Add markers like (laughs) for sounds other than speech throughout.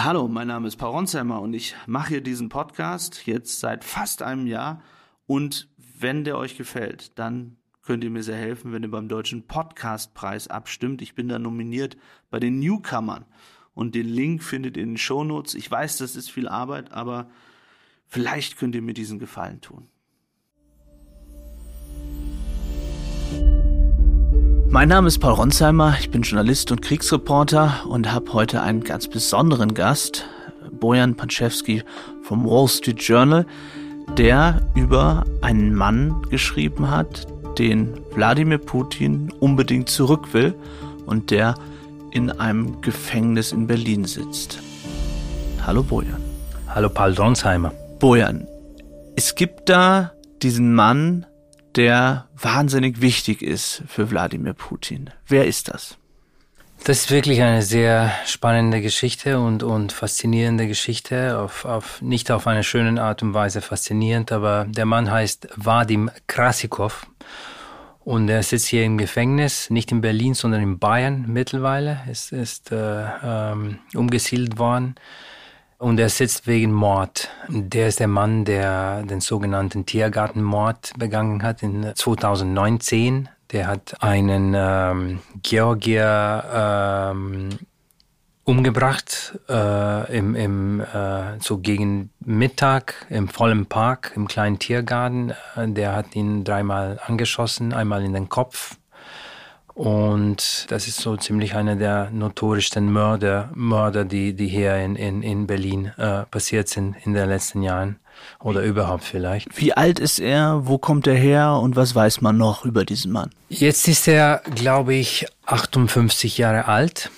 Hallo, mein Name ist Paul Ronsheimer und ich mache hier diesen Podcast jetzt seit fast einem Jahr. Und wenn der euch gefällt, dann könnt ihr mir sehr helfen, wenn ihr beim Deutschen Podcastpreis abstimmt. Ich bin da nominiert bei den Newcomern. Und den Link findet ihr in den Shownotes. Ich weiß, das ist viel Arbeit, aber vielleicht könnt ihr mir diesen Gefallen tun. Mein Name ist Paul Ronsheimer, ich bin Journalist und Kriegsreporter und habe heute einen ganz besonderen Gast, Bojan Panczewski vom Wall Street Journal, der über einen Mann geschrieben hat, den Wladimir Putin unbedingt zurück will und der in einem Gefängnis in Berlin sitzt. Hallo Bojan. Hallo Paul Ronsheimer. Bojan, es gibt da diesen Mann, der wahnsinnig wichtig ist für Wladimir Putin. Wer ist das? Das ist wirklich eine sehr spannende Geschichte und, und faszinierende Geschichte, auf, auf, nicht auf eine schöne Art und Weise faszinierend, aber der Mann heißt Vadim Krasikov und er sitzt hier im Gefängnis, nicht in Berlin, sondern in Bayern mittlerweile, ist, ist äh, ähm, umgesiedelt worden. Und er sitzt wegen Mord. Der ist der Mann, der den sogenannten Tiergartenmord begangen hat in 2019. Der hat einen ähm, Georgier ähm, umgebracht äh, im, im äh, so gegen Mittag im vollen Park im kleinen Tiergarten. Äh, der hat ihn dreimal angeschossen, einmal in den Kopf, und das ist so ziemlich einer der notorischsten Mörder, Mörder die, die hier in, in, in Berlin äh, passiert sind in den letzten Jahren. Oder überhaupt vielleicht. Wie alt ist er? Wo kommt er her? Und was weiß man noch über diesen Mann? Jetzt ist er, glaube ich, 58 Jahre alt.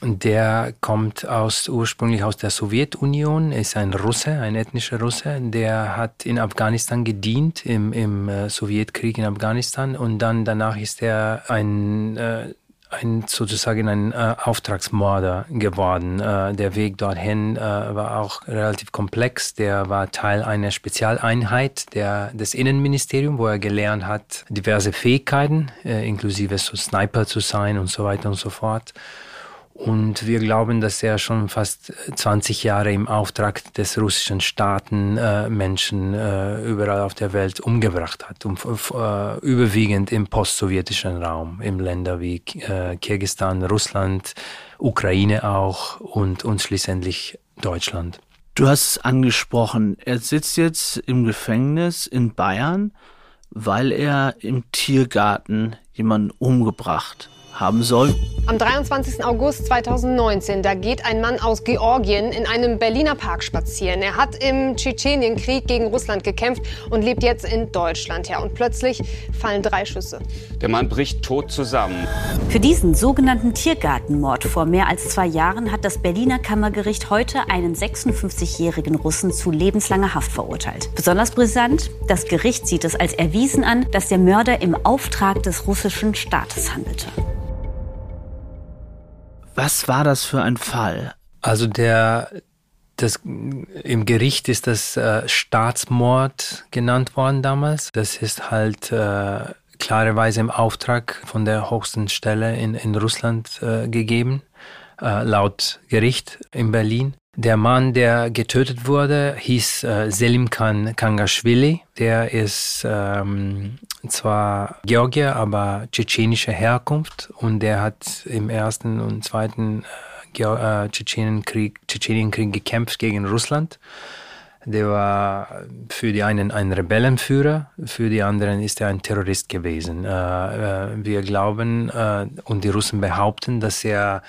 Der kommt aus, ursprünglich aus der Sowjetunion, ist ein Russe, ein ethnischer Russe. Der hat in Afghanistan gedient, im, im äh, Sowjetkrieg in Afghanistan. Und dann danach ist er ein, äh, ein sozusagen ein äh, Auftragsmörder geworden. Der Weg dorthin war auch relativ komplex. Der war Teil einer Spezialeinheit der, des Innenministeriums, wo er gelernt hat, diverse Fähigkeiten, äh, inklusive so Sniper zu sein und so weiter und so fort. Und wir glauben, dass er schon fast 20 Jahre im Auftrag des russischen Staaten äh, Menschen äh, überall auf der Welt umgebracht hat. Um, äh, überwiegend im postsowjetischen Raum, in Länder wie äh, Kirgistan, Russland, Ukraine auch und, und schließlich Deutschland. Du hast es angesprochen, er sitzt jetzt im Gefängnis in Bayern, weil er im Tiergarten jemanden umgebracht haben soll. Am 23. August 2019, da geht ein Mann aus Georgien in einem Berliner Park spazieren. Er hat im Tschetschenienkrieg gegen Russland gekämpft und lebt jetzt in Deutschland. Ja, und plötzlich fallen drei Schüsse. Der Mann bricht tot zusammen. Für diesen sogenannten Tiergartenmord vor mehr als zwei Jahren hat das Berliner Kammergericht heute einen 56-jährigen Russen zu lebenslanger Haft verurteilt. Besonders brisant, das Gericht sieht es als erwiesen an, dass der Mörder im Auftrag des russischen Staates handelte. Was war das für ein Fall? Also der das, Im Gericht ist das äh, Staatsmord genannt worden damals. Das ist halt äh, klarerweise im Auftrag von der höchsten Stelle in, in Russland äh, gegeben, äh, laut Gericht in Berlin. Der Mann, der getötet wurde, hieß äh, Selim Khan Kangashvili. Der ist ähm, zwar Georgier, aber tschetschenischer Herkunft und der hat im ersten und zweiten äh, äh Tschetschenienkrieg, Tschetschenienkrieg gekämpft gegen Russland. Der war für die einen ein Rebellenführer, für die anderen ist er ein Terrorist gewesen. Äh, äh wir glauben äh, und die Russen behaupten, dass er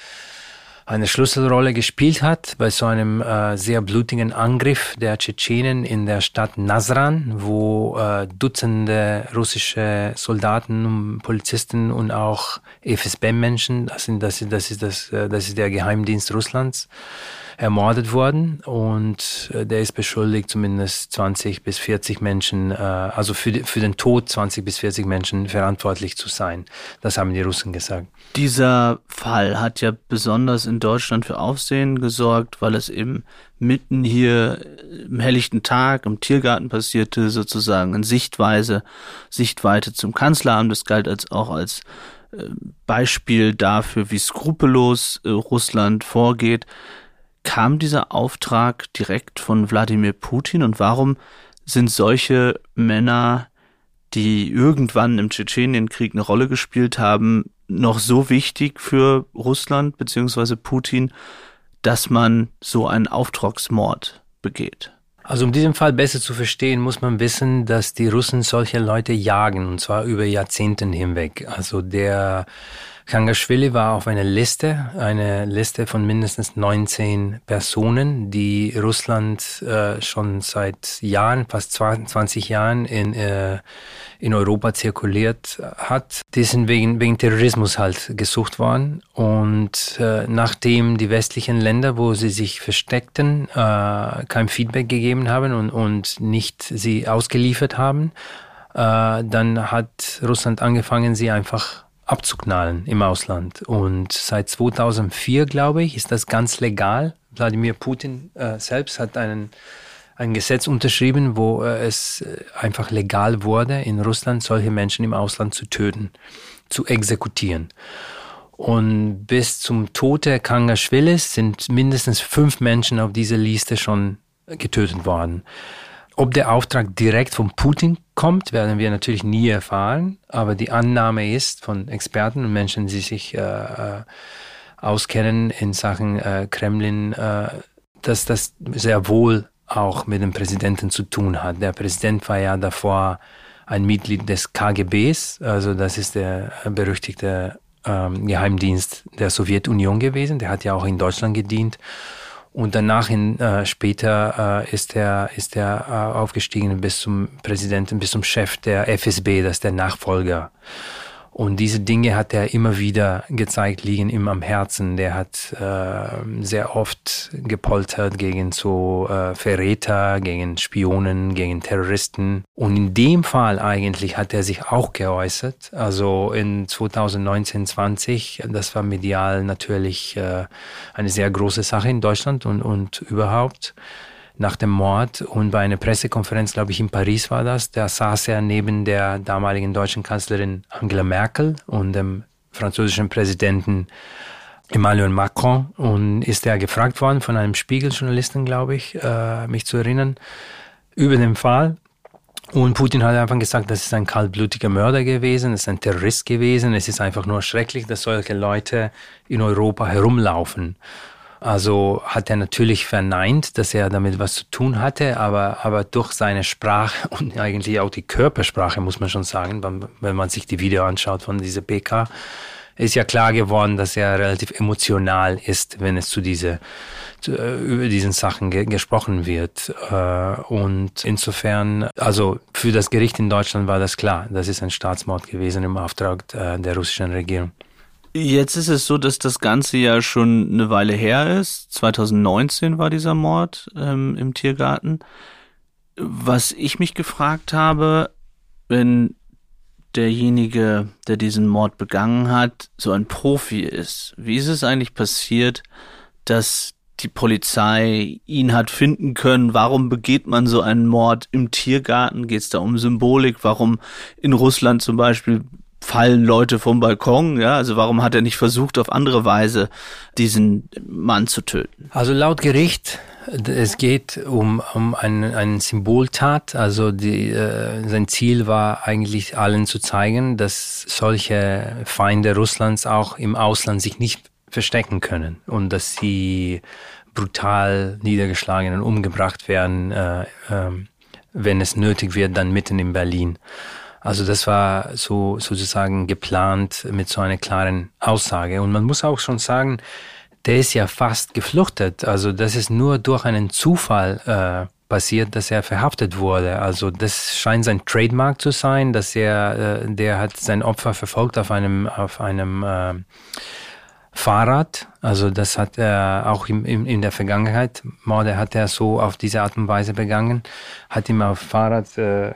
eine Schlüsselrolle gespielt hat bei so einem äh, sehr blutigen Angriff der Tschetschenen in der Stadt Nasran, wo äh, Dutzende russische Soldaten, Polizisten und auch FSB-Menschen, das, sind, das, ist, das, ist das, äh, das ist der Geheimdienst Russlands, ermordet worden und äh, der ist beschuldigt, zumindest 20 bis 40 Menschen, äh, also für, für den Tod 20 bis 40 Menschen verantwortlich zu sein. Das haben die Russen gesagt. Dieser Fall hat ja besonders in Deutschland für Aufsehen gesorgt, weil es eben mitten hier im helllichten Tag im Tiergarten passierte, sozusagen in Sichtweise, Sichtweite zum Kanzleramt. Das galt als auch als äh, Beispiel dafür, wie skrupellos Russland vorgeht. Kam dieser Auftrag direkt von Wladimir Putin und warum sind solche Männer, die irgendwann im Tschetschenienkrieg eine Rolle gespielt haben, noch so wichtig für Russland bzw. Putin, dass man so einen Auftragsmord begeht? Also um diesen Fall besser zu verstehen, muss man wissen, dass die Russen solche Leute jagen, und zwar über Jahrzehnten hinweg. Also der Kangaschwili war auf einer Liste, eine Liste von mindestens 19 Personen, die Russland äh, schon seit Jahren, fast 20 Jahren in, äh, in Europa zirkuliert hat. Die sind wegen, wegen Terrorismus halt gesucht worden. Und äh, nachdem die westlichen Länder, wo sie sich versteckten, äh, kein Feedback gegeben haben und, und nicht sie ausgeliefert haben, äh, dann hat Russland angefangen, sie einfach abzuknallen im Ausland. Und seit 2004, glaube ich, ist das ganz legal. Wladimir Putin äh, selbst hat einen, ein Gesetz unterschrieben, wo äh, es äh, einfach legal wurde, in Russland solche Menschen im Ausland zu töten, zu exekutieren. Und bis zum Tod der Kangaschwilis sind mindestens fünf Menschen auf dieser Liste schon getötet worden. Ob der Auftrag direkt von Putin kommt, werden wir natürlich nie erfahren. Aber die Annahme ist von Experten und Menschen, die sich äh, äh, auskennen in Sachen äh, Kremlin, äh, dass das sehr wohl auch mit dem Präsidenten zu tun hat. Der Präsident war ja davor ein Mitglied des KGBs, also das ist der berüchtigte ähm, Geheimdienst der Sowjetunion gewesen. Der hat ja auch in Deutschland gedient. Und danach in, äh, später äh, ist er, ist er äh, aufgestiegen bis zum Präsidenten, bis zum Chef der FSB, das ist der Nachfolger. Und diese Dinge hat er immer wieder gezeigt, liegen ihm am Herzen. Der hat äh, sehr oft gepoltert gegen so äh, Verräter, gegen Spionen, gegen Terroristen. Und in dem Fall eigentlich hat er sich auch geäußert. Also in 2019, 20, das war medial natürlich äh, eine sehr große Sache in Deutschland und, und überhaupt nach dem Mord und bei einer Pressekonferenz, glaube ich, in Paris war das, da saß er neben der damaligen deutschen Kanzlerin Angela Merkel und dem französischen Präsidenten Emmanuel Macron und ist er gefragt worden von einem Spiegeljournalisten, glaube ich, äh, mich zu erinnern, über den Fall. Und Putin hat einfach gesagt, das ist ein kaltblütiger Mörder gewesen, es ist ein Terrorist gewesen, es ist einfach nur schrecklich, dass solche Leute in Europa herumlaufen. Also hat er natürlich verneint, dass er damit was zu tun hatte, aber, aber durch seine Sprache (laughs) und eigentlich auch die Körpersprache, muss man schon sagen, wenn man sich die Video anschaut von dieser PK, ist ja klar geworden, dass er relativ emotional ist, wenn es zu diese zu, äh, über diesen Sachen ge gesprochen wird. Äh, und insofern, also für das Gericht in Deutschland war das klar, das ist ein Staatsmord gewesen im Auftrag äh, der russischen Regierung. Jetzt ist es so, dass das Ganze ja schon eine Weile her ist. 2019 war dieser Mord ähm, im Tiergarten. Was ich mich gefragt habe, wenn derjenige, der diesen Mord begangen hat, so ein Profi ist, wie ist es eigentlich passiert, dass die Polizei ihn hat finden können. Warum begeht man so einen Mord im Tiergarten? Geht es da um Symbolik? Warum in Russland zum Beispiel fallen Leute vom Balkon, ja, also warum hat er nicht versucht, auf andere Weise diesen Mann zu töten? Also laut Gericht, es geht um, um einen, einen Symboltat, also die, äh, sein Ziel war eigentlich allen zu zeigen, dass solche Feinde Russlands auch im Ausland sich nicht verstecken können und dass sie brutal niedergeschlagen und umgebracht werden, äh, äh, wenn es nötig wird, dann mitten in Berlin. Also das war so sozusagen geplant mit so einer klaren Aussage. Und man muss auch schon sagen, der ist ja fast gefluchtet. Also das ist nur durch einen Zufall äh, passiert, dass er verhaftet wurde. Also das scheint sein Trademark zu sein, dass er, äh, der hat sein Opfer verfolgt auf einem auf einem äh, Fahrrad. Also das hat er auch im, im, in der Vergangenheit, Morde hat er so auf diese Art und Weise begangen, hat ihm auf Fahrrad äh,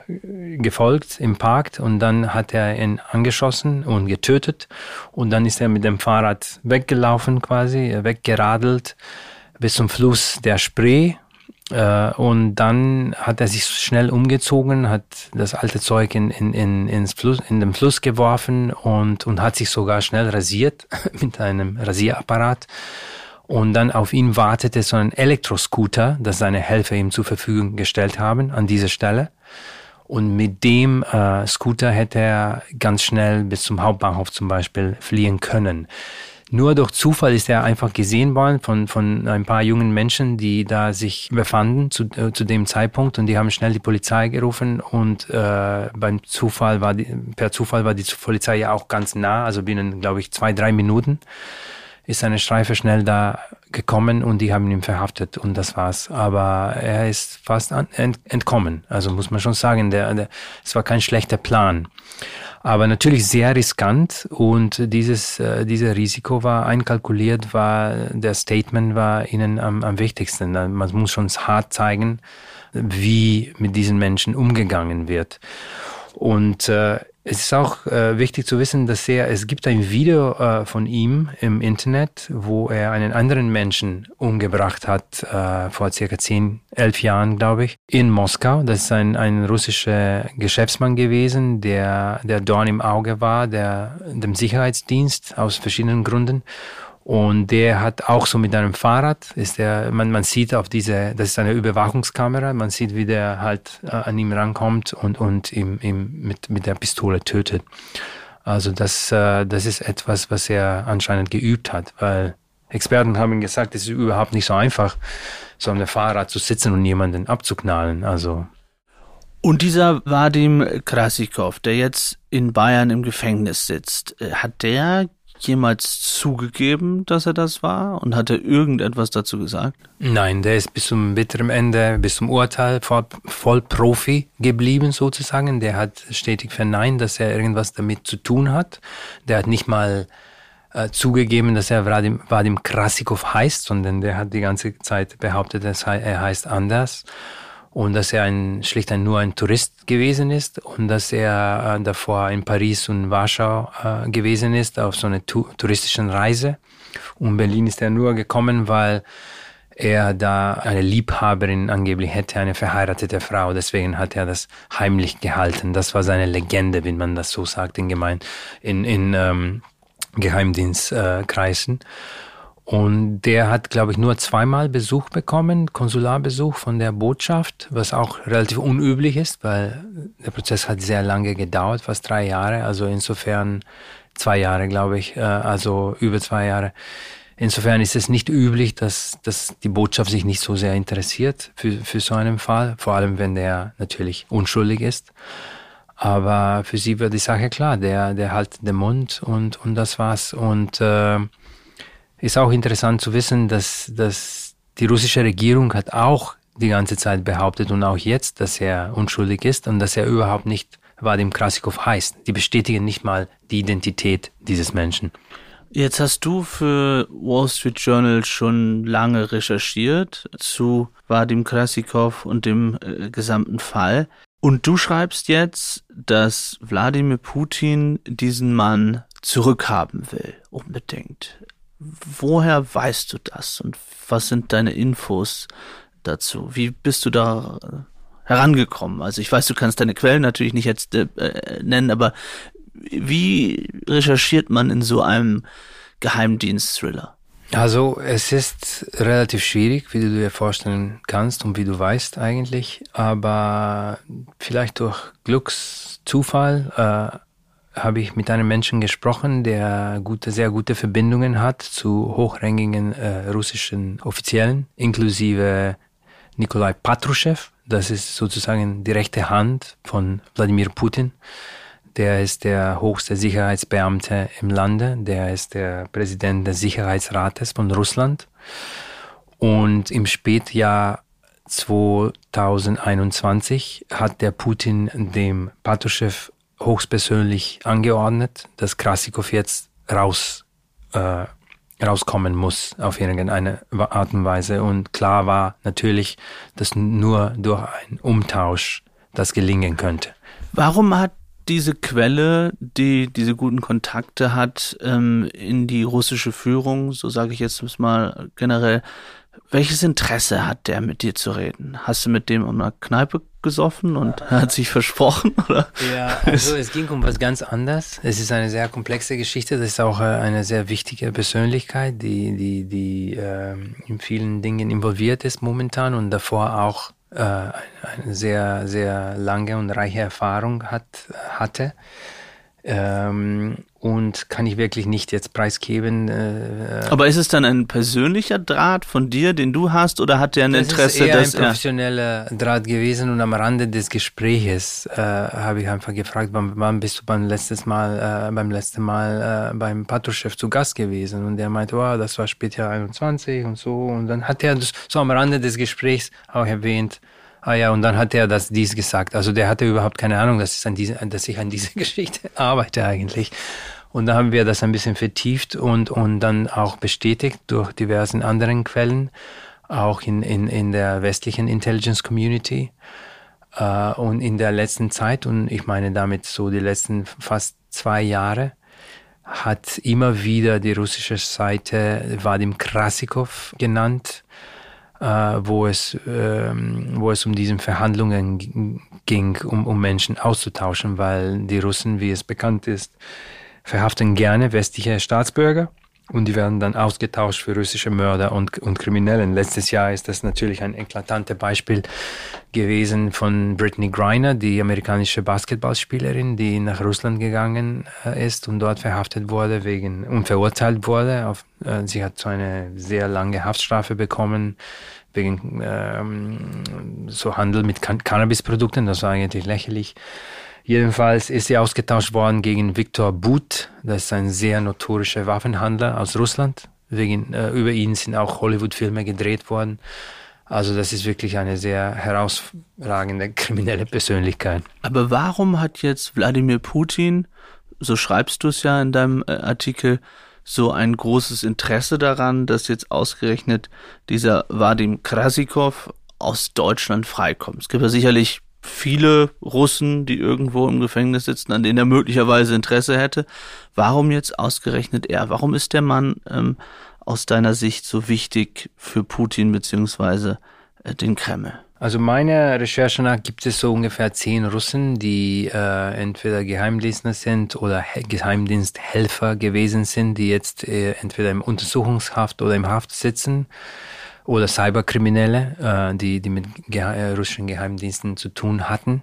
gefolgt im Park und dann hat er ihn angeschossen und getötet und dann ist er mit dem Fahrrad weggelaufen quasi, weggeradelt bis zum Fluss der Spree äh, und dann hat er sich schnell umgezogen, hat das alte Zeug in, in, in, ins Fluss, in den Fluss geworfen und, und hat sich sogar schnell rasiert (laughs) mit einem Rasierapparat Und dann auf ihn wartete so ein Elektroscooter, das seine Helfer ihm zur Verfügung gestellt haben an dieser Stelle. Und mit dem äh, Scooter hätte er ganz schnell bis zum Hauptbahnhof zum Beispiel fliehen können. Nur durch Zufall ist er einfach gesehen worden von, von ein paar jungen Menschen, die da sich befanden zu, äh, zu dem Zeitpunkt und die haben schnell die Polizei gerufen und äh, beim Zufall war die, per Zufall war die Polizei ja auch ganz nah, also binnen, glaube ich, zwei, drei Minuten ist eine Streife schnell da gekommen und die haben ihn verhaftet und das war's. Aber er ist fast entkommen. Also muss man schon sagen, der, der, es war kein schlechter Plan. Aber natürlich sehr riskant und dieses, äh, dieses Risiko war einkalkuliert, war, der Statement war ihnen am, am wichtigsten. Man muss schon hart zeigen, wie mit diesen Menschen umgegangen wird. Und äh, es ist auch äh, wichtig zu wissen, dass er, es gibt ein Video äh, von ihm im Internet, wo er einen anderen Menschen umgebracht hat, äh, vor circa zehn, elf Jahren, glaube ich, in Moskau. Das ist ein, ein russischer Geschäftsmann gewesen, der, der Dorn im Auge war, der, dem Sicherheitsdienst aus verschiedenen Gründen. Und der hat auch so mit einem Fahrrad, ist der, man, man sieht auf diese, das ist eine Überwachungskamera, man sieht, wie der halt äh, an ihm rankommt und, und ihm, ihm mit, mit der Pistole tötet. Also das, äh, das ist etwas, was er anscheinend geübt hat, weil Experten haben ihm gesagt, es ist überhaupt nicht so einfach, so einem Fahrrad zu sitzen und jemanden abzuknallen. Also und dieser Vadim Krasikov, der jetzt in Bayern im Gefängnis sitzt, äh, hat der jemals zugegeben, dass er das war? Und hat er irgendetwas dazu gesagt? Nein, der ist bis zum bitteren Ende, bis zum Urteil voll, voll Profi geblieben sozusagen. Der hat stetig verneint, dass er irgendwas damit zu tun hat. Der hat nicht mal äh, zugegeben, dass er Vadim, Vadim Krasikov heißt, sondern der hat die ganze Zeit behauptet, er heißt anders und dass er ein, schlicht ein, nur ein Tourist gewesen ist und dass er äh, davor in Paris und Warschau äh, gewesen ist auf so einer tu touristischen Reise. Und Berlin ist er nur gekommen, weil er da eine Liebhaberin angeblich hätte, eine verheiratete Frau. Deswegen hat er das heimlich gehalten. Das war seine Legende, wenn man das so sagt, in, Gemein in, in ähm, Geheimdienstkreisen. Äh, und der hat, glaube ich, nur zweimal Besuch bekommen, Konsularbesuch von der Botschaft, was auch relativ unüblich ist, weil der Prozess hat sehr lange gedauert, fast drei Jahre. Also insofern zwei Jahre, glaube ich, äh, also über zwei Jahre. Insofern ist es nicht üblich, dass, dass die Botschaft sich nicht so sehr interessiert für, für so einen Fall, vor allem wenn der natürlich unschuldig ist. Aber für sie wird die Sache klar, der, der halt den Mund und, und das war's. Und äh, ist auch interessant zu wissen, dass, dass die russische Regierung hat auch die ganze Zeit behauptet und auch jetzt, dass er unschuldig ist und dass er überhaupt nicht Vadim Krasikov heißt. Die bestätigen nicht mal die Identität dieses Menschen. Jetzt hast du für Wall Street Journal schon lange recherchiert zu Vadim Krasikov und dem äh, gesamten Fall. Und du schreibst jetzt, dass Wladimir Putin diesen Mann zurückhaben will, unbedingt. Woher weißt du das und was sind deine Infos dazu? Wie bist du da herangekommen? Also ich weiß, du kannst deine Quellen natürlich nicht jetzt äh, nennen, aber wie recherchiert man in so einem Geheimdienst-Thriller? Also es ist relativ schwierig, wie du dir vorstellen kannst und wie du weißt eigentlich, aber vielleicht durch Glückszufall äh, habe ich mit einem Menschen gesprochen, der gute, sehr gute Verbindungen hat zu hochrangigen äh, russischen Offiziellen, inklusive Nikolai Patruschew. Das ist sozusagen die rechte Hand von Wladimir Putin. Der ist der höchste Sicherheitsbeamte im Lande. Der ist der Präsident des Sicherheitsrates von Russland. Und im Spätjahr 2021 hat der Putin dem Patruschew hochpersönlich angeordnet, dass Krasikov jetzt raus, äh, rauskommen muss auf irgendeine Art und Weise. Und klar war natürlich, dass nur durch einen Umtausch das gelingen könnte. Warum hat diese Quelle, die diese guten Kontakte hat ähm, in die russische Führung, so sage ich jetzt mal generell, welches Interesse hat der mit dir zu reden? Hast du mit dem um eine Kneipe gesoffen und hat sich versprochen? (laughs) Oder? Ja, also es ging um was ganz anderes. Es ist eine sehr komplexe Geschichte. Das ist auch äh, eine sehr wichtige Persönlichkeit, die, die, die äh, in vielen Dingen involviert ist momentan und davor auch äh, eine sehr, sehr lange und reiche Erfahrung hat, hatte. Ähm, und kann ich wirklich nicht jetzt preisgeben. Äh, Aber ist es dann ein persönlicher Draht von dir, den du hast, oder hat der ein das Interesse? Ist eher dass ein professioneller Draht gewesen und am Rande des Gespräches äh, habe ich einfach gefragt, wann, wann bist du beim letztes Mal, äh, beim letzten Mal äh, beim Patruchef zu Gast gewesen? Und der meinte, wow, das war später 21 und so. Und dann hat er das so am Rande des Gesprächs auch erwähnt, Ah ja, und dann hat er das dies gesagt. Also der hatte überhaupt keine Ahnung, dass, diese, dass ich an dieser (laughs) Geschichte arbeite eigentlich. Und da haben wir das ein bisschen vertieft und, und dann auch bestätigt durch diversen anderen Quellen, auch in, in, in der westlichen Intelligence Community. Äh, und in der letzten Zeit, und ich meine damit so die letzten fast zwei Jahre, hat immer wieder die russische Seite Vadim Krasikov genannt, wo, es, äh, wo es um diese Verhandlungen ging, um, um Menschen auszutauschen, weil die Russen, wie es bekannt ist, verhaften gerne westliche Staatsbürger und die werden dann ausgetauscht für russische Mörder und, und Kriminellen. Letztes Jahr ist das natürlich ein eklatantes Beispiel gewesen von Brittany Griner, die amerikanische Basketballspielerin, die nach Russland gegangen äh, ist und dort verhaftet wurde wegen und verurteilt wurde. Auf, äh, sie hat so eine sehr lange Haftstrafe bekommen wegen ähm, so Handel mit Can Cannabisprodukten. Das war eigentlich lächerlich. Jedenfalls ist sie ausgetauscht worden gegen Viktor But, das ist ein sehr notorischer Waffenhandler aus Russland. Wegen, äh, über ihn sind auch Hollywood-Filme gedreht worden. Also das ist wirklich eine sehr herausragende kriminelle Persönlichkeit. Aber warum hat jetzt Wladimir Putin, so schreibst du es ja in deinem äh, Artikel, so ein großes Interesse daran, dass jetzt ausgerechnet dieser Vadim Krasikov aus Deutschland freikommt? Es gibt ja sicherlich viele Russen, die irgendwo im Gefängnis sitzen, an denen er möglicherweise Interesse hätte. Warum jetzt ausgerechnet er? Warum ist der Mann ähm, aus deiner Sicht so wichtig für Putin beziehungsweise äh, den Kreml? Also meiner Recherche nach gibt es so ungefähr zehn Russen, die äh, entweder Geheimdienstler sind oder Geheimdiensthelfer gewesen sind, die jetzt äh, entweder im Untersuchungshaft oder im Haft sitzen oder Cyberkriminelle, äh, die, die mit ge äh, russischen Geheimdiensten zu tun hatten.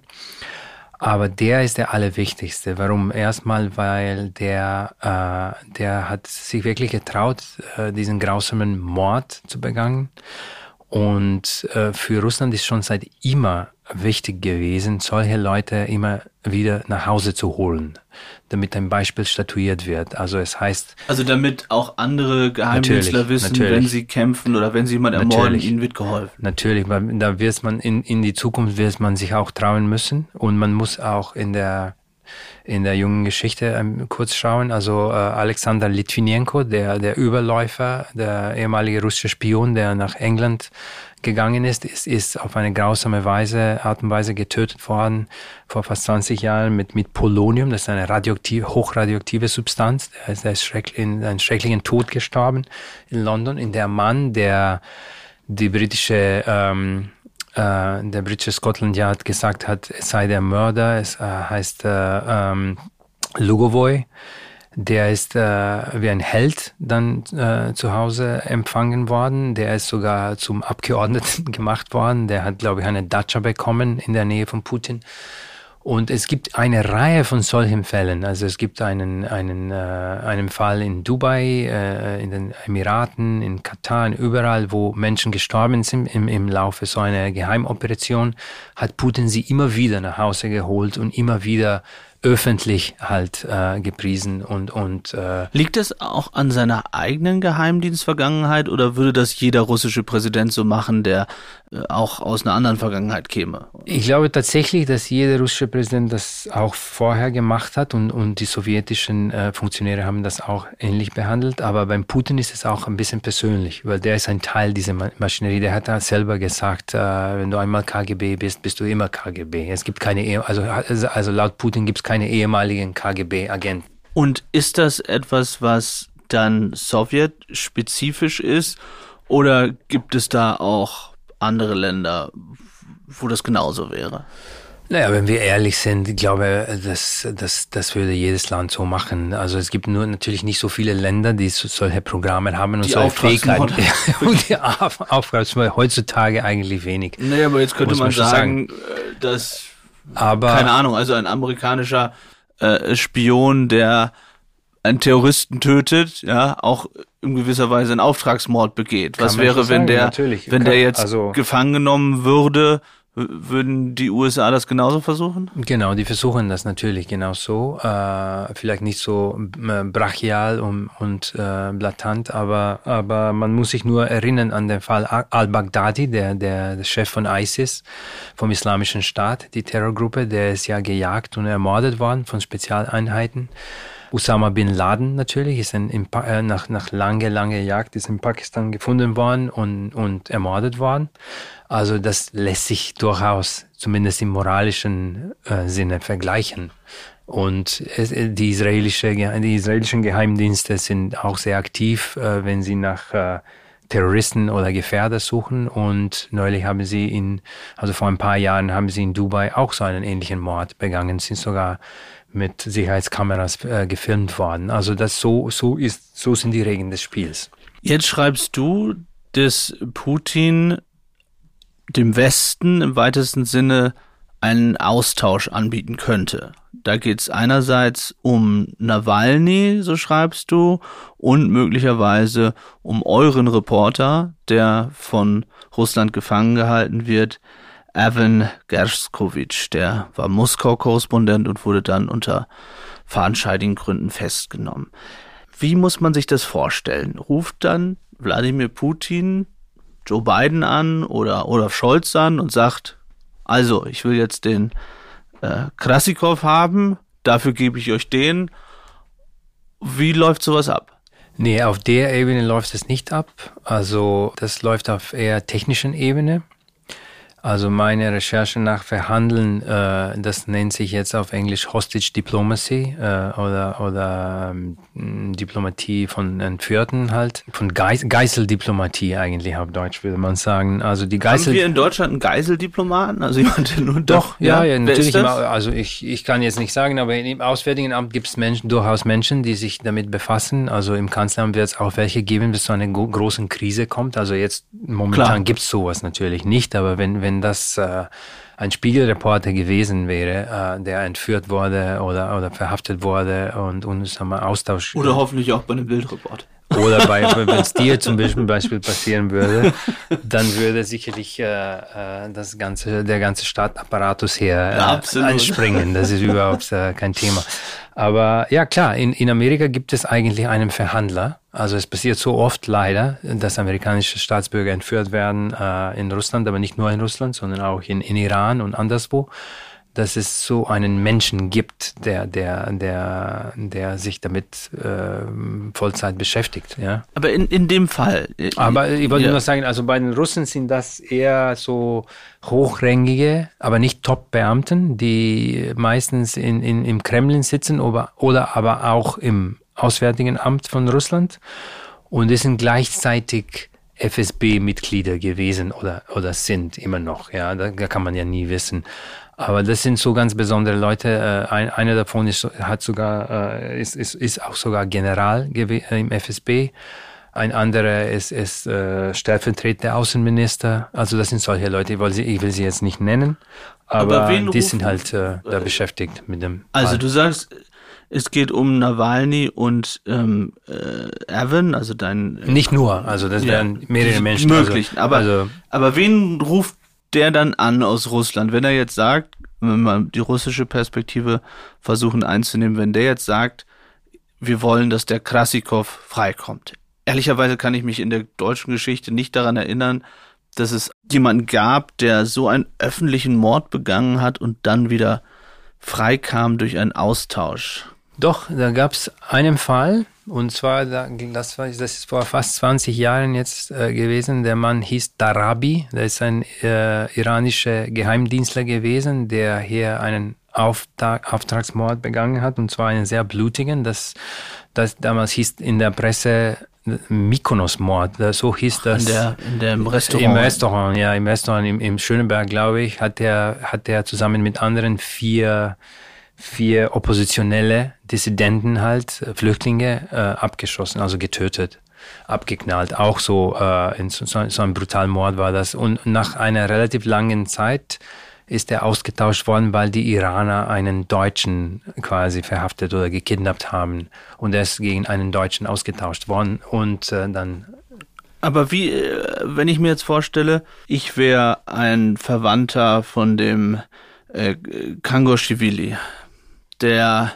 Aber der ist der allerwichtigste. Warum? Erstmal, weil der, äh, der hat sich wirklich getraut, äh, diesen grausamen Mord zu begangen. Und äh, für Russland ist schon seit immer wichtig gewesen, solche Leute immer wieder nach Hause zu holen, damit ein Beispiel statuiert wird. Also es heißt. Also damit auch andere Geheimdienstler wissen, natürlich. wenn sie kämpfen oder wenn sie jemand ermorden, ihnen wird geholfen. Natürlich, weil da wird man in, in die Zukunft wird man sich auch trauen müssen und man muss auch in der in der jungen Geschichte ähm, kurz schauen. Also äh, Alexander Litvinenko, der, der Überläufer, der ehemalige russische Spion, der nach England gegangen ist, ist, ist auf eine grausame Weise, Art und Weise getötet worden vor fast 20 Jahren mit, mit Polonium. Das ist eine radioaktive, hochradioaktive Substanz. Der ist, der ist schrecklich, in einen schrecklichen Tod gestorben in London. In der Mann, der die britische ähm, äh, der britische Scotland Yard gesagt hat, es sei der Mörder, es äh, heißt äh, ähm, Lugovoy. Der ist äh, wie ein Held dann äh, zu Hause empfangen worden. Der ist sogar zum Abgeordneten (laughs) gemacht worden. Der hat, glaube ich, eine Datscha bekommen in der Nähe von Putin. Und es gibt eine Reihe von solchen Fällen. Also es gibt einen, einen, äh, einen Fall in Dubai, äh, in den Emiraten, in Katar, überall, wo Menschen gestorben sind im, im Laufe so einer Geheimoperation, hat Putin sie immer wieder nach Hause geholt und immer wieder öffentlich halt äh, gepriesen und und äh liegt es auch an seiner eigenen Geheimdienstvergangenheit oder würde das jeder russische Präsident so machen, der auch aus einer anderen Vergangenheit käme? Ich glaube tatsächlich, dass jeder russische Präsident das auch vorher gemacht hat und und die sowjetischen äh, Funktionäre haben das auch ähnlich behandelt, aber beim Putin ist es auch ein bisschen persönlich, weil der ist ein Teil dieser Maschinerie. Der hat da selber gesagt, äh, wenn du einmal KGB bist, bist du immer KGB. Es gibt keine also also laut Putin gibt es keine ehemaligen KGB-Agenten. Und ist das etwas, was dann sowjetspezifisch ist? Oder gibt es da auch andere Länder, wo das genauso wäre? Naja, wenn wir ehrlich sind, ich glaube, das, das, das würde jedes Land so machen. Also es gibt nur natürlich nicht so viele Länder, die solche Programme haben und Die solche Fähigkeiten. (laughs) Und die Auf- Auftragsmorde heutzutage eigentlich wenig. Nee, aber jetzt könnte man man schon sagen, äh, dass, Aber keine Ahnung, also ein amerikanischer äh, Spion, der einen Terroristen tötet, ja, auch in gewisser Weise einen Auftragsmord begeht. Was man wäre, wenn sagen, der, natürlich. wenn Kann- der jetzt also- gefangen genommen würde, würden die USA das genauso versuchen? Genau, die versuchen das natürlich genau so. Äh, vielleicht nicht so äh, brachial und, und äh, blatant, aber, aber man muss sich nur erinnern an den Fall al-Baghdadi, der, der, der Chef von ISIS, vom Islamischen Staat, die Terrorgruppe, der ist ja gejagt und ermordet worden von Spezialeinheiten. Osama bin Laden natürlich ist in, äh, nach, nach lange, lange Jagd ist in Pakistan gefunden worden und, und ermordet worden. Also das lässt sich durchaus, zumindest im moralischen äh, Sinne, vergleichen. Und es, äh, die, israelische, die israelischen Geheimdienste sind auch sehr aktiv, äh, wenn sie nach äh, Terroristen oder Gefährder suchen. Und neulich haben sie in, also vor ein paar Jahren haben sie in Dubai auch so einen ähnlichen Mord begangen, sind sogar mit Sicherheitskameras äh, gefilmt worden. Also das so, so ist, so sind die Regeln des Spiels. Jetzt schreibst du, dass Putin dem Westen im weitesten Sinne einen Austausch anbieten könnte. Da geht es einerseits um Nawalny, so schreibst du, und möglicherweise um euren Reporter, der von Russland gefangen gehalten wird, Evan Gershkovich. Der war Moskau-Korrespondent und wurde dann unter fadenscheidigen Gründen festgenommen. Wie muss man sich das vorstellen? Ruft dann Wladimir Putin Joe Biden an oder Olaf Scholz an und sagt, also, ich will jetzt den äh, Krasikov haben, dafür gebe ich euch den. Wie läuft sowas ab? Nee, auf der Ebene läuft es nicht ab. Also das läuft auf eher technischen Ebene. Also meine Recherche nach Verhandeln, äh, das nennt sich jetzt auf Englisch Hostage Diplomacy äh, oder, oder ähm, Diplomatie von Entführten halt, von Geis Geiseldiplomatie eigentlich auf Deutsch würde man sagen. Also die Haben Geisel wir in Deutschland einen Geiseldiplomaten? Also jemand, der nur Doch, ja, ja, Wer natürlich. Also ich, ich kann jetzt nicht sagen, aber im Auswärtigen Amt gibt es Menschen, durchaus Menschen, die sich damit befassen. Also im Kanzleramt wird es auch welche geben, bis zu einer gro- großen Krise kommt. Also jetzt momentan gibt es sowas natürlich nicht, aber wenn, wenn das äh, ein Spiegelreporter gewesen wäre, äh, der entführt wurde oder, oder verhaftet wurde und, und sagen Austausch Oder hoffentlich auch bei einem Bildreport. Oder wenn es dir zum Beispiel, passieren würde, dann würde sicherlich äh, äh, das ganze, der ganze Staatapparatus hier äh, einspringen. Das ist überhaupt äh, kein Thema. Aber ja klar, in, in Amerika gibt es eigentlich einen Verhandler. Also es passiert so oft leider, dass amerikanische Staatsbürger entführt werden äh, in Russland, aber nicht nur in Russland, sondern auch in, in Iran und anderswo dass es so einen Menschen gibt, der, der, der, der sich damit äh, Vollzeit beschäftigt. Ja. Aber in, in dem Fall. äh, Aber ich wollte ja, nur sagen, also bei den Russen sind das eher so hochrangige, aber nicht Top-Beamten, die meistens in, in, im Kremlin sitzen oder, oder aber auch im Auswärtigen Amt von Russland. Und es sind gleichzeitig FSB-Mitglieder gewesen oder, oder sind immer noch. Ja, da, da kann man ja nie wissen. Aber das sind so ganz besondere Leute. Äh, ein, einer davon ist, hat sogar, äh, ist, ist, ist auch sogar General äh, im FSB. Ein anderer ist, ist äh, stellvertretender Außenminister. Also das sind solche Leute, ich will sie, ich will sie jetzt nicht nennen, aber, Aber die sind halt äh, da beschäftigt mit dem. Also Fall. du sagst, es geht um Nawalny und ähm, äh, Evan, also dein Nicht nur, also das Ja, wären mehrere Menschen. Möglichen. Also, aber, also, aber wen ruft der dann an aus Russland, wenn er jetzt sagt, wenn wir die russische Perspektive versuchen einzunehmen, wenn der jetzt sagt, wir wollen, dass der Krasikov freikommt. Ehrlicherweise kann ich mich in der deutschen Geschichte nicht daran erinnern, dass es jemanden gab, der so einen öffentlichen Mord begangen hat und dann wieder freikam durch einen Austausch. Doch, da gab es einen Fall, und zwar, da- das, war, das ist vor fast 20 Jahren jetzt äh, gewesen. Der Mann hieß Darabi, der ist ein äh, iranischer Geheimdienstler gewesen, der hier einen Auftrag, Auftragsmord begangen hat, und zwar einen sehr blutigen. Das, das damals hieß in der Presse, Mykonos-Mord, so hieß das. In, der, in dem Restaurant. Im Restaurant, ja, im Restaurant im, im Schöneberg, glaube ich, hat er hat der zusammen mit anderen vier, vier oppositionelle Dissidenten halt, Flüchtlinge, äh, abgeschossen, also getötet abgeknallt. Auch so, äh, in so, so einem brutalen Mord war das. Und nach einer relativ langen Zeit ist er ausgetauscht worden, weil die Iraner einen Deutschen quasi verhaftet oder gekidnappt haben. Und er ist gegen einen Deutschen ausgetauscht worden. Und äh, dann aber wie, äh, wenn ich mir jetzt vorstelle, ich wäre ein Verwandter von dem äh, Kangoshvili, der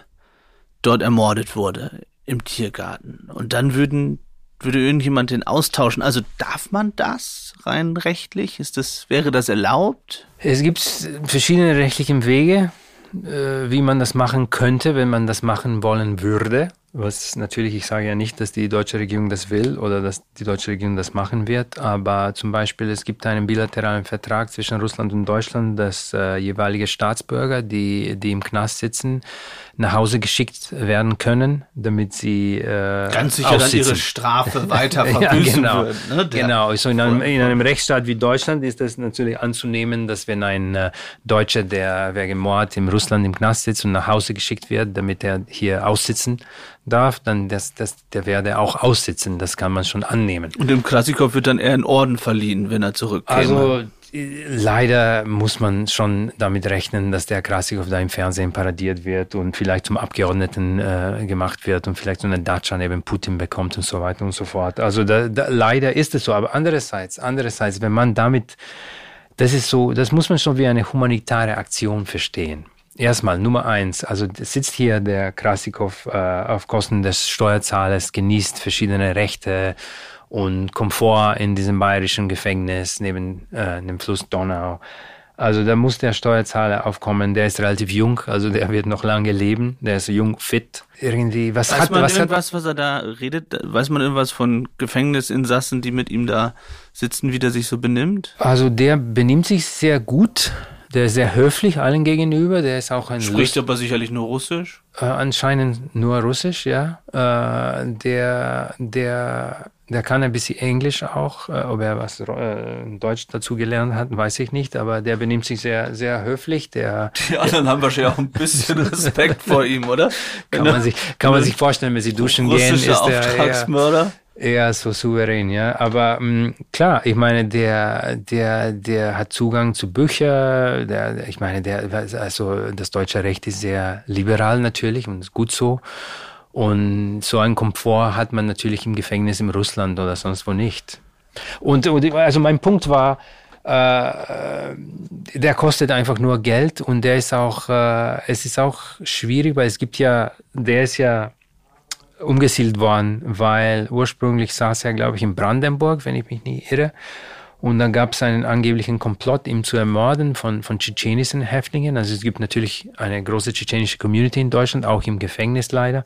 dort ermordet wurde im Tiergarten. Und dann würden würde irgendjemand den austauschen? Also darf man das rein rechtlich? Ist das, wäre das erlaubt? Es gibt verschiedene rechtliche Wege, äh, wie man das machen könnte, wenn man das machen wollen würde. Was natürlich, ich sage ja nicht, dass die deutsche Regierung das will oder dass die deutsche Regierung das machen wird, aber zum Beispiel es gibt einen bilateralen Vertrag zwischen Russland und Deutschland, dass äh, jeweilige Staatsbürger, die, die im Knast sitzen, nach Hause geschickt werden können, damit sie äh, ganz sicher dann ihre Strafe (laughs) weiter verbüßen ja, genau, würden. Ne? genau. Also in einem, in einem Rechtsstaat wie Deutschland ist das natürlich anzunehmen, dass wenn ein äh, Deutscher, der wegen Mord in Russland im Knast sitzt und nach Hause geschickt wird, damit er hier aussitzen darf, dann das, das, der werde auch aussitzen. Das kann man schon annehmen. Und dem Krasikov wird dann eher ein Orden verliehen, wenn er zurückkäme. Also leider muss man schon damit rechnen, dass der Krasikov da im Fernsehen paradiert wird und vielleicht zum Abgeordneten äh, gemacht wird und vielleicht so eine Datscha neben Putin bekommt und so weiter und so fort. Also da, da, leider ist es so. Aber andererseits, andererseits, wenn man damit, das ist so, das muss man schon wie eine humanitare Aktion verstehen. Erstmal Nummer eins, also sitzt hier der Krasikov äh, auf Kosten des Steuerzahlers, genießt verschiedene Rechte und Komfort in diesem bayerischen Gefängnis neben äh, dem Fluss Donau. Also da muss der Steuerzahler aufkommen. Der ist relativ jung, also der wird noch lange leben. Der ist jung, fit. Irgendwie, was weiß hat man was irgendwas, hat, was er da redet? Weiß man irgendwas von Gefängnisinsassen, die mit ihm da sitzen, wie der sich so benimmt? Also der benimmt sich sehr gut. Der ist sehr höflich allen gegenüber. Der ist auch ein Spricht aber sicherlich nur Russisch? Äh, anscheinend nur Russisch, ja. Äh, der, der, der kann ein bisschen Englisch auch. Äh, ob er was äh, Deutsch dazu gelernt hat, weiß ich nicht. Aber der benimmt sich sehr, sehr höflich. Der, Die anderen haben wahrscheinlich auch ein bisschen (laughs) Respekt vor ihm, oder? kann man sich, kann man sich vorstellen, wenn sie duschen gehen, ist der Auftragsmörder. eher so souverän, ja. Aber mh, klar, ich meine, der, der, der hat Zugang zu Büchern. Der, ich meine, der, also das deutsche Recht ist sehr liberal natürlich und ist gut so. Und so einen Komfort hat man natürlich im Gefängnis in Russland oder sonst wo nicht. Und, und also mein Punkt war, äh, der kostet einfach nur Geld und der ist auch, äh, es ist auch schwierig, weil es gibt ja, der ist ja umgesiedelt worden, weil ursprünglich saß er, glaube ich, in Brandenburg, wenn ich mich nicht irre. Und dann gab es einen angeblichen Komplott, ihn zu ermorden von, von tschetschenischen Häftlingen. Also es gibt natürlich eine große tschetschenische Community in Deutschland, auch im Gefängnis leider.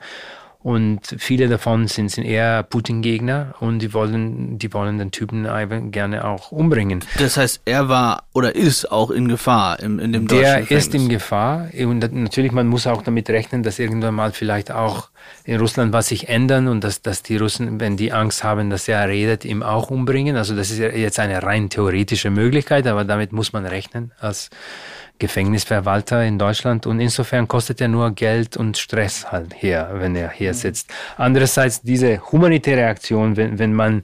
Und viele davon sind, sind eher Putin-Gegner und die wollen, die wollen den Typen gerne auch umbringen. Das heißt, er war oder ist auch in Gefahr im, in dem deutschen Der ist in Gefahr und natürlich, man muss auch damit rechnen, dass irgendwann mal vielleicht auch in Russland was sich ändern und dass, dass die Russen, wenn die Angst haben, dass er redet, ihm auch umbringen. Also das ist jetzt eine rein theoretische Möglichkeit, aber damit muss man rechnen als Gefängnisverwalter in Deutschland und insofern kostet er nur Geld und Stress halt hier, wenn er hier sitzt. Andererseits diese humanitäre Aktion, wenn, wenn man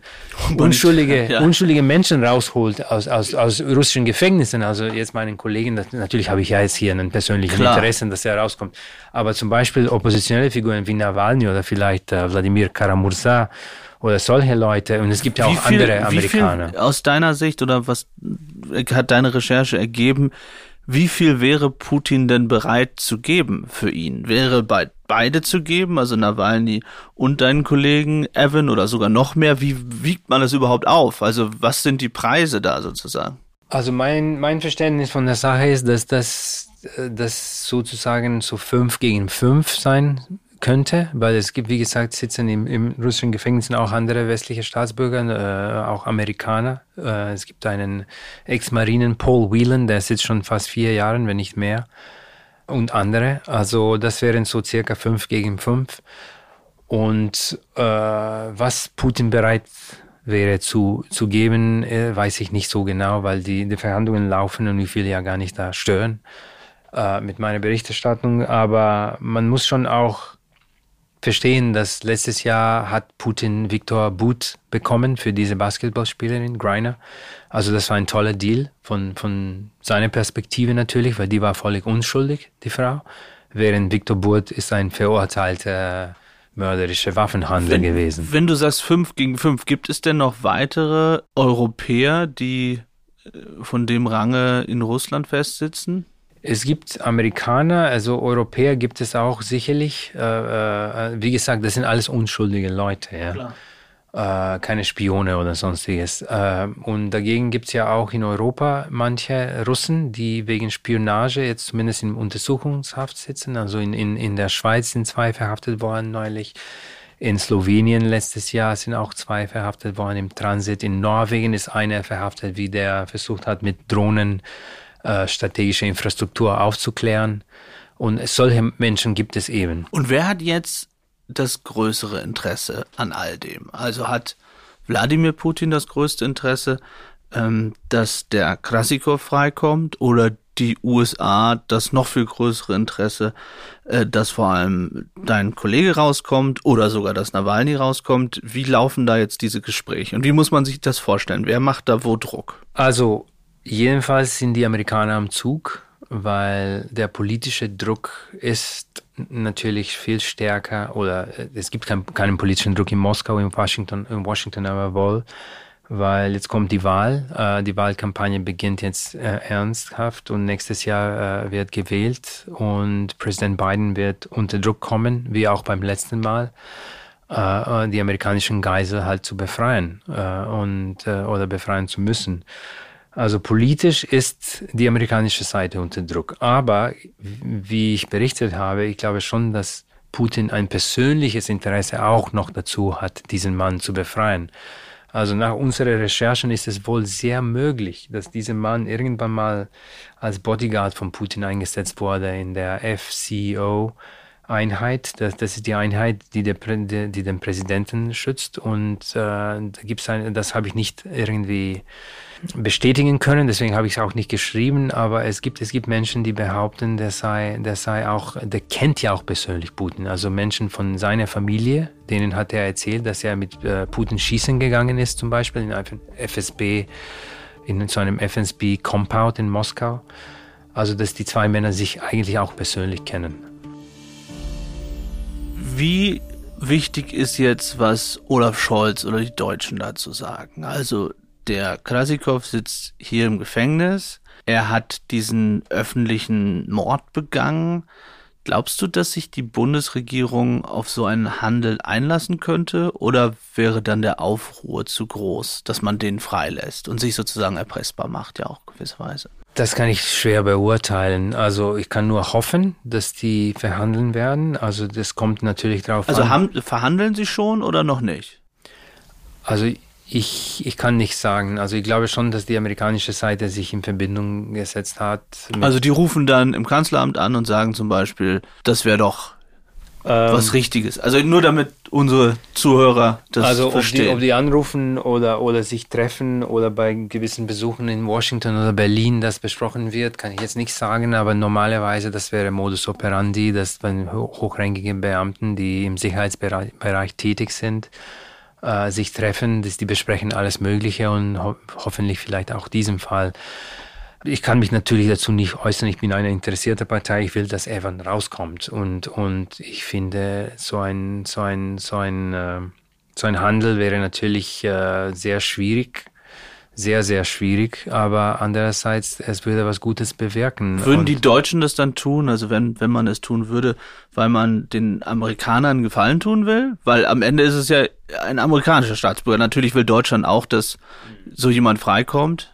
unschuldige, ja. unschuldige Menschen rausholt aus, aus, aus russischen Gefängnissen, also jetzt meinen Kollegen, das, natürlich habe ich ja jetzt hier einen persönlichen Klar. Interesse, dass er rauskommt, aber zum Beispiel oppositionelle Figuren wie Nawalny oder vielleicht äh, Wladimir Karamursa oder solche Leute und es gibt ja auch viel- andere Amerikaner. Aus deiner Sicht oder was hat deine Recherche ergeben? Wie viel wäre Putin denn bereit zu geben für ihn? Wäre bei beide zu geben, also Nawalny und deinen Kollegen Evan oder sogar noch mehr? Wie wiegt man das überhaupt auf? Also was sind die Preise da sozusagen? Also mein, mein Verständnis von der Sache ist, dass das, äh, das sozusagen so fünf gegen fünf sein könnte, weil es gibt, wie gesagt, sitzen im, im russischen Gefängnissen auch andere westliche Staatsbürger, äh, auch Amerikaner. Äh, es gibt einen Ex-Marinen, Paul Whelan, der sitzt schon fast vier Jahren, wenn nicht mehr, und andere. Also das wären so circa fünf gegen fünf. Und äh, was Putin bereit wäre zu, zu geben, äh, weiß ich nicht so genau, weil die, die Verhandlungen laufen und ich will ja gar nicht da stören äh, mit meiner Berichterstattung. Aber man muss schon auch verstehen, dass letztes Jahr hat Putin Viktor But bekommen für diese Basketballspielerin Greiner. Also das war ein toller Deal von, von seiner Perspektive natürlich, weil die war völlig unschuldig, die Frau. Während Viktor But ist ein verurteilter mörderischer Waffenhandel wenn, gewesen. Wenn du sagst fünf gegen fünf, gibt es denn noch weitere Europäer, die äh, von dem Range in Russland festsitzen? Es gibt Amerikaner, also Europäer gibt es auch sicherlich. Äh, äh, wie gesagt, das sind alles unschuldige Leute. Ja. Äh, keine Spione oder sonstiges. Äh, und dagegen gibt es ja auch in Europa manche Russen, die wegen Spionage jetzt zumindest in Untersuchungshaft sitzen. Also in, in, in der Schweiz sind zwei verhaftet worden neulich. In Slowenien letztes Jahr sind auch zwei verhaftet worden im Transit. In Norwegen ist einer verhaftet, wie der versucht hat, mit Drohnen äh, strategische Infrastruktur aufzuklären. Und solche Menschen gibt es eben. Und wer hat jetzt das größere Interesse an all dem? Also hat Wladimir Putin das größte Interesse, ähm, dass der Krasikov freikommt oder die USA das noch viel größere Interesse, äh, dass vor allem dein Kollege rauskommt oder sogar dass Nawalny rauskommt. Wie laufen da jetzt diese Gespräche und wie muss man sich das vorstellen? Wer macht da wo Druck? Also Jedenfalls sind die Amerikaner am Zug, weil der politische Druck ist natürlich viel stärker oder äh, es gibt kein, keinen politischen Druck in Moskau, in Washington, in Washington aber wohl, weil jetzt kommt die Wahl. Äh, die Wahlkampagne beginnt jetzt äh, ernsthaft und nächstes Jahr wird gewählt und Präsident Biden wird unter Druck kommen, wie auch beim letzten Mal die amerikanischen Geisel halt zu befreien und oder befreien zu müssen. Also politisch ist die amerikanische Seite unter Druck. Aber wie ich berichtet habe, ich glaube schon, dass Putin ein persönliches Interesse auch noch dazu hat, diesen Mann zu befreien. Also nach unseren Recherchen ist es wohl sehr möglich, dass dieser Mann irgendwann mal als Bodyguard von Putin eingesetzt wurde in der FCO. Einheit, das, das ist die Einheit, die, der, die den Präsidenten schützt und äh, da gibt's ein, das habe ich nicht irgendwie bestätigen können, deswegen habe ich es auch nicht geschrieben, aber es gibt, es gibt Menschen, die behaupten, der sei, der sei auch, der kennt ja auch persönlich Putin, also Menschen von seiner Familie, denen hat er erzählt, dass er mit äh, Putin schießen gegangen ist, zum Beispiel in einem FSB, in so einem FSB Compound in Moskau. Also, dass die zwei Männer sich eigentlich auch persönlich kennen. Wie wichtig ist jetzt, was Olaf Scholz oder die Deutschen dazu sagen? Also der Krasikov sitzt hier im Gefängnis. Er hat diesen öffentlichen Mord begangen. Glaubst du, dass sich die Bundesregierung auf so einen Handel einlassen könnte? Oder wäre dann der Aufruhr zu groß, dass man den freilässt und sich sozusagen erpressbar macht, ja auch gewisserweise? Das kann ich schwer beurteilen. Also ich kann nur hoffen, dass die verhandeln werden. Also das kommt natürlich darauf also an. Also verhandeln sie schon oder noch nicht? Also ich, ich kann nicht sagen. Also ich glaube schon, dass die amerikanische Seite sich in Verbindung gesetzt hat. Also die rufen dann im Kanzleramt an und sagen zum Beispiel, das wäre doch ähm, was Richtiges. Also nur damit unsere Zuhörer das also verstehen. Also ob die, anrufen oder, oder sich treffen oder bei gewissen Besuchen in Washington oder Berlin das besprochen wird, kann ich jetzt nicht sagen, aber normalerweise das wäre Modus operandi, dass wenn hochrangige Beamten, die im Sicherheitsbereich tätig sind, äh, sich treffen, dass die besprechen alles Mögliche und ho hoffentlich vielleicht auch diesen Fall. Ich kann mich natürlich dazu nicht äußern. Ich bin eine interessierte Partei. Ich will, dass Evan rauskommt. Und, und ich finde, so ein, so ein, so ein, äh, so ein Handel wäre natürlich äh, sehr schwierig sehr, sehr schwierig, aber andererseits, es würde was Gutes bewirken. Würden die Deutschen das dann tun, also wenn, wenn man es tun würde, weil man den Amerikanern Gefallen tun will? Weil am Ende ist es ja ein amerikanischer Staatsbürger. Natürlich will Deutschland auch, dass so jemand freikommt.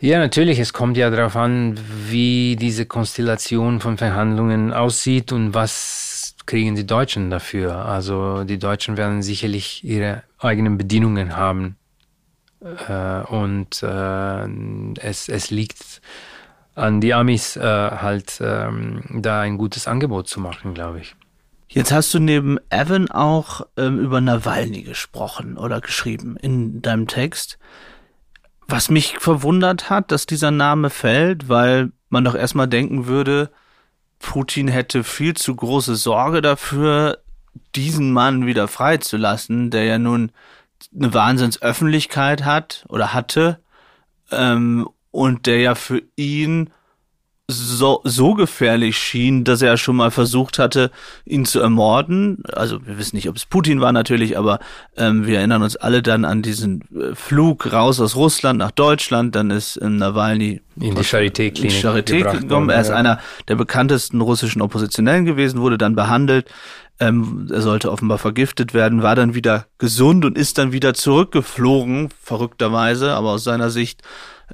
Ja, natürlich. Es kommt ja darauf an, wie diese Konstellation von Verhandlungen aussieht und was kriegen die Deutschen dafür. Also die Deutschen werden sicherlich ihre eigenen Bedingungen haben. Äh, und äh, es, es liegt an die Amis äh, halt ähm, da ein gutes Angebot zu machen, glaube ich. Jetzt hast du neben Evan auch ähm, über Nawalny gesprochen oder geschrieben in deinem Text. Was mich verwundert hat, dass dieser Name fällt, weil man doch erstmal denken würde, Putin hätte viel zu große Sorge dafür, diesen Mann wieder freizulassen, der ja nun eine Wahnsinnsöffentlichkeit hat oder hatte ähm, und der ja für ihn so, so gefährlich schien, dass er schon mal versucht hatte, ihn zu ermorden. Also wir wissen nicht, ob es Putin war natürlich, aber ähm, wir erinnern uns alle dann an diesen äh, Flug raus aus Russland nach Deutschland. Dann ist ähm, Nawalny in die Charité-Klinik Charité gekommen. Er ist einer der bekanntesten russischen Oppositionellen gewesen, wurde dann behandelt. Ähm, er sollte offenbar vergiftet werden, war dann wieder gesund und ist dann wieder zurückgeflogen, verrückterweise, aber aus seiner Sicht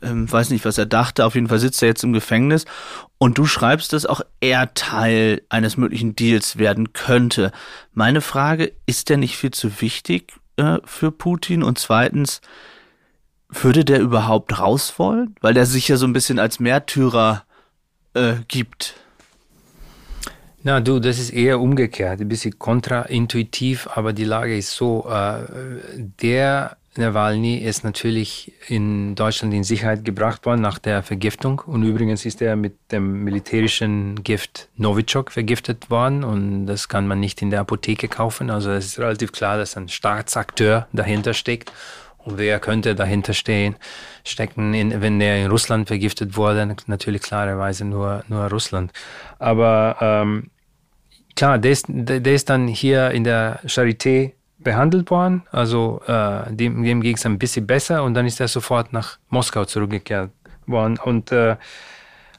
ähm, weiß nicht, was er dachte. Auf jeden Fall sitzt er jetzt im Gefängnis. Und du schreibst, dass auch er Teil eines möglichen Deals werden könnte. Meine Frage, ist der nicht viel zu wichtig äh, für Putin? Und zweitens, würde der überhaupt raus wollen? Weil der sich ja so ein bisschen als Märtyrer äh, gibt. Na du, das ist eher umgekehrt, ein bisschen kontraintuitiv, aber die Lage ist so, äh, der Nawalny ist natürlich in Deutschland in Sicherheit gebracht worden nach der Vergiftung. Und übrigens ist er mit dem militärischen Gift Novichok vergiftet worden. Und das kann man nicht in der Apotheke kaufen. Also es ist relativ klar, dass ein Staatsakteur dahinter steckt. Und wer könnte dahinter stehen, stecken, in, wenn der in Russland vergiftet wurde? Natürlich klarerweise nur, nur Russland. Aber ähm, klar, der ist, der ist dann hier in der Charité behandelt worden. Also äh, dem, dem ging es ein bisschen besser und dann ist er sofort nach Moskau zurückgekehrt worden. Und äh,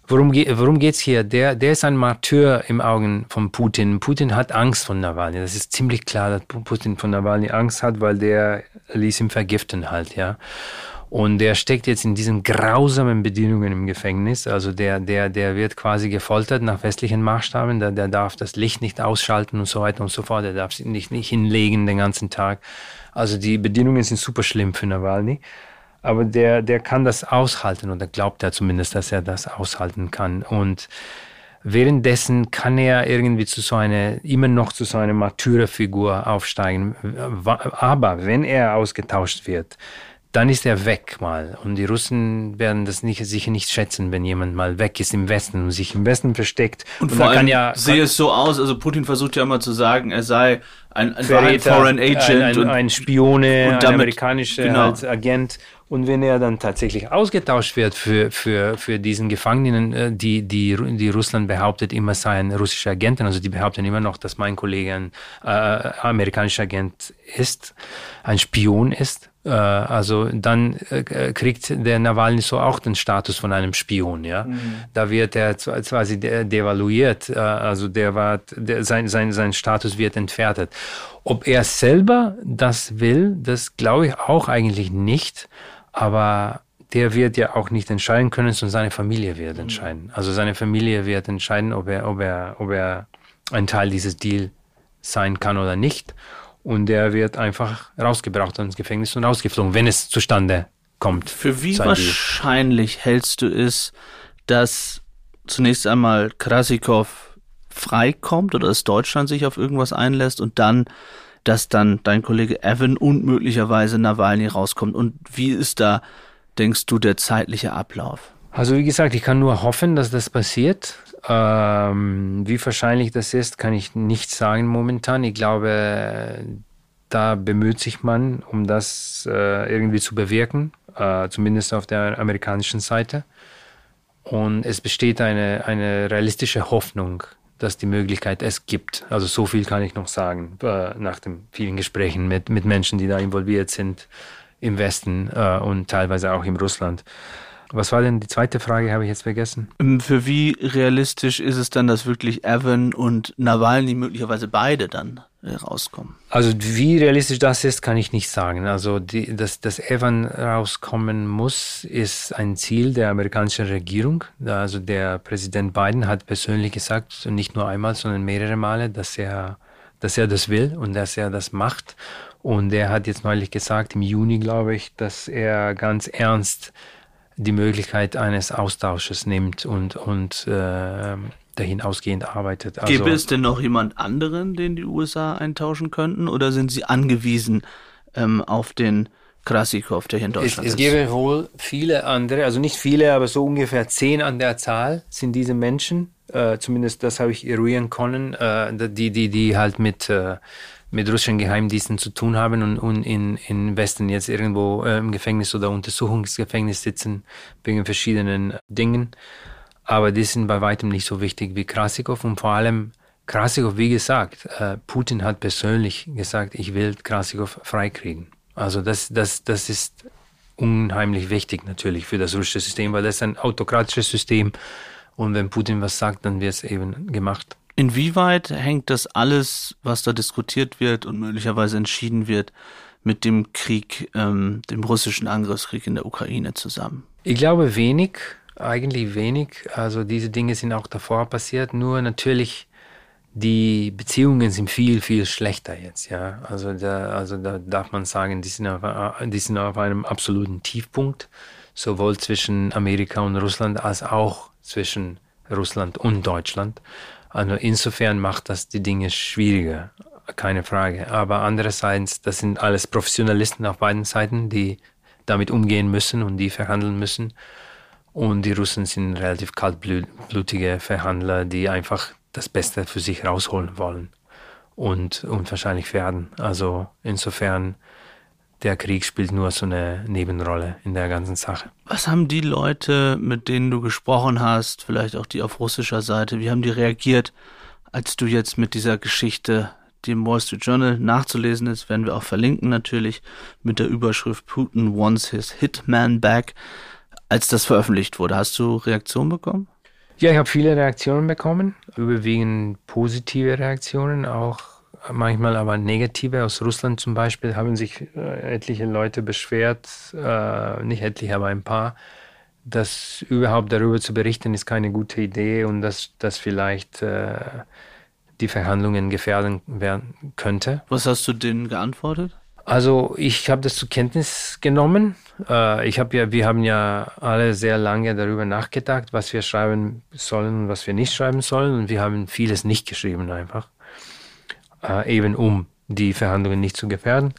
worum, ge worum geht es hier? Der, der ist ein Martyr im Augen von Putin. Putin hat Angst von Nawalny. Das ist ziemlich klar, dass Putin von Nawalny Angst hat, weil der ließ ihn vergiften halt, ja. Und der steckt jetzt in diesen grausamen Bedingungen im Gefängnis. Also der, der, der wird quasi gefoltert nach westlichen Maßstaben. Der, der darf das Licht nicht ausschalten und so weiter und so fort. Der darf sich nicht, nicht hinlegen den ganzen Tag. Also die Bedingungen sind super schlimm für Nawalny. Aber der, der kann das aushalten oder glaubt er zumindest, dass er das aushalten kann. Und währenddessen kann er irgendwie zu so einer, immer noch zu so einer Martyrerfigur aufsteigen. Aber wenn er ausgetauscht wird, dann ist er weg mal. Und die Russen werden das nicht, sicher nicht schätzen, wenn jemand mal weg ist im Westen und sich im Westen versteckt. Und, und vor allem ja, sehe es so aus, also Putin versucht ja immer zu sagen, er sei ein, ein, Verräter, ein Foreign Agent. Ein, ein, und, ein Spione, und damit, ein amerikanischer genau. Agent. Und wenn er dann tatsächlich ausgetauscht wird für, für, für diesen Gefangenen, äh, die, die, die Russland behauptet immer seien russische Agenten, also die behaupten immer noch, dass mein Kollege ein äh, amerikanischer Agent ist, ein Spion ist, äh, also dann äh, kriegt der Nawalny so auch den Status von einem Spion, ja. Mhm. Da wird er quasi devaluiert, äh, also der war, der, sein, sein, sein Status wird entwertet. Ob er selber das will, das glaube ich auch eigentlich nicht, aber der wird ja auch nicht entscheiden können, sondern seine Familie wird mhm. entscheiden. Also seine Familie wird entscheiden, ob er, ob er, ob er ein Teil dieses Deal sein kann oder nicht und er wird einfach rausgebracht ins Gefängnis und rausgeflogen, wenn es zustande kommt. Für wie wahrscheinlich hältst du es, dass zunächst einmal Krasikov freikommt oder dass Deutschland sich auf irgendwas einlässt und dann, dass dann dein Kollege Evan und möglicherweise Nawalny rauskommt? Und wie ist da, denkst du, der zeitliche Ablauf? Also wie gesagt, ich kann nur hoffen, dass das passiert. Ähm, wie wahrscheinlich das ist, kann ich nicht sagen momentan. Ich glaube, da bemüht sich man, um das äh, irgendwie zu bewirken, äh, zumindest auf der amerikanischen Seite. Und es besteht eine, eine realistische Hoffnung, dass die Möglichkeit es gibt. Also so viel kann ich noch sagen, äh, nach den vielen Gesprächen mit, mit Menschen, die da involviert sind im Westen äh, und teilweise auch in Russland. Was war denn die zweite Frage, habe ich jetzt vergessen? Ähm, für wie realistisch ist es dann, dass wirklich Evan und Nawalny möglicherweise beide dann äh, rauskommen? Also wie realistisch das ist, kann ich nicht sagen. Also die, dass, dass Evan rauskommen muss, ist ein Ziel der amerikanischen Regierung. Also der Präsident Biden hat persönlich gesagt, nicht nur einmal, sondern mehrere Male, dass er, dass er das will und dass er das macht. Und er hat jetzt neulich gesagt, im Juni, glaube ich, dass er ganz ernst die Möglichkeit eines Austausches nimmt und, und äh, dahin ausgehend arbeitet. Also, Gäbe es denn noch jemand anderen, den die USA eintauschen könnten, oder sind sie angewiesen ähm, auf den Krasikov, der hier in Deutschland es, es ist? Es gäbe wohl viele andere, also nicht viele, aber so ungefähr zehn an der Zahl sind diese Menschen. Äh, zumindest das habe ich eruieren können, äh, die, die, die halt mit äh, mit russischen Geheimdiensten zu tun haben und, und in, in Westen jetzt irgendwo äh, im Gefängnis oder Untersuchungsgefängnis sitzen wegen verschiedenen Dingen. Aber die sind bei weitem nicht so wichtig wie Krasikov und vor allem Krasikov, wie gesagt, äh, Putin hat persönlich gesagt, ich will Krasikov freikriegen. Also das, das, das ist unheimlich wichtig natürlich für das russische System, weil das ist ein autokratisches System und wenn Putin was sagt, dann wird es eben gemacht. Inwieweit hängt das alles, was da diskutiert wird und möglicherweise entschieden wird, mit dem Krieg, ähm, dem russischen Angriffskrieg in der Ukraine zusammen? Ich glaube wenig, eigentlich wenig. Also diese Dinge sind auch davor passiert. Nur natürlich die Beziehungen sind viel, viel schlechter jetzt. Ja, also da, also da darf man sagen, die sind auf, die sind auf einem absoluten Tiefpunkt, sowohl zwischen Amerika und Russland als auch zwischen Russland und Deutschland. Also insofern macht das die Dinge schwieriger, keine Frage. Aber andererseits, das sind alles Professionalisten auf beiden Seiten, die damit umgehen müssen und die verhandeln müssen. Und die Russen sind relativ kaltblutige Verhandler, die einfach das Beste für sich rausholen wollen und, und wahrscheinlich werden. Also insofern der Krieg spielt nur so eine Nebenrolle in der ganzen Sache. Was haben die Leute, mit denen du gesprochen hast, vielleicht auch die auf russischer Seite, wie haben die reagiert, als du jetzt mit dieser Geschichte, die im Wall Street Journal nachzulesen ist, werden wir auch verlinken natürlich, mit der Überschrift Putin wants his hitman back, als das veröffentlicht wurde. Hast du Reaktionen bekommen? Ja, ich habe viele Reaktionen bekommen, überwiegend positive Reaktionen, auch manchmal aber negative. Aus Russland zum Beispiel haben sich äh, etliche Leute beschwert, äh, nicht etliche, aber ein paar, dass überhaupt darüber zu berichten ist keine gute Idee und dass das vielleicht äh, die Verhandlungen gefährden werden könnte. Was hast du denen geantwortet? Also ich habe das zur Kenntnis genommen. Äh, ich habe ja, wir haben ja alle sehr lange darüber nachgedacht, was wir schreiben sollen und was wir nicht schreiben sollen und wir haben vieles nicht geschrieben einfach äh, eben um die Verhandlungen nicht zu gefährden.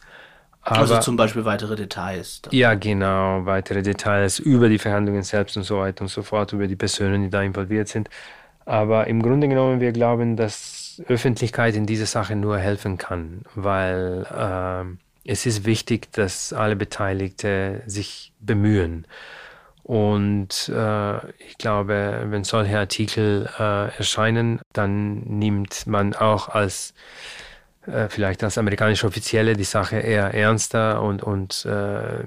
Aber, also zum Beispiel weitere Details. Dann. Ja, genau, weitere Details über die Verhandlungen selbst und so weiter und so fort, über die Personen, die da involviert sind. Aber im Grunde genommen, wir glauben, dass Öffentlichkeit in dieser Sache nur helfen kann, weil äh, es ist wichtig, dass alle Beteiligten sich bemühen. Und äh, ich glaube, wenn solche Artikel äh, erscheinen, dann nimmt man auch als äh, vielleicht als amerikanische Offizielle die Sache eher ernster und, und äh,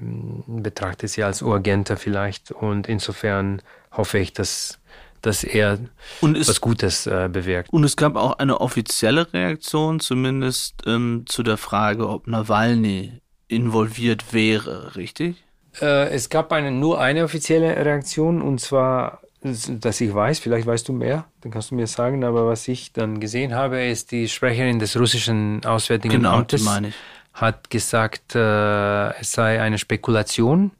betrachtet sie als urgenter vielleicht. Und insofern hoffe ich, dass dass er es, was Gutes äh, bewirkt. Und es gab auch eine offizielle Reaktion, zumindest ähm, zu der Frage, ob Nawalny involviert wäre, richtig? Äh, es gab eine, nur eine offizielle Reaktion und zwar, dass ich weiß, vielleicht weißt du mehr, dann kannst du mir sagen, aber was ich dann gesehen habe, ist die Sprecherin des russischen Auswärtigen genau, Amtes hat gesagt, äh, es sei eine Spekulation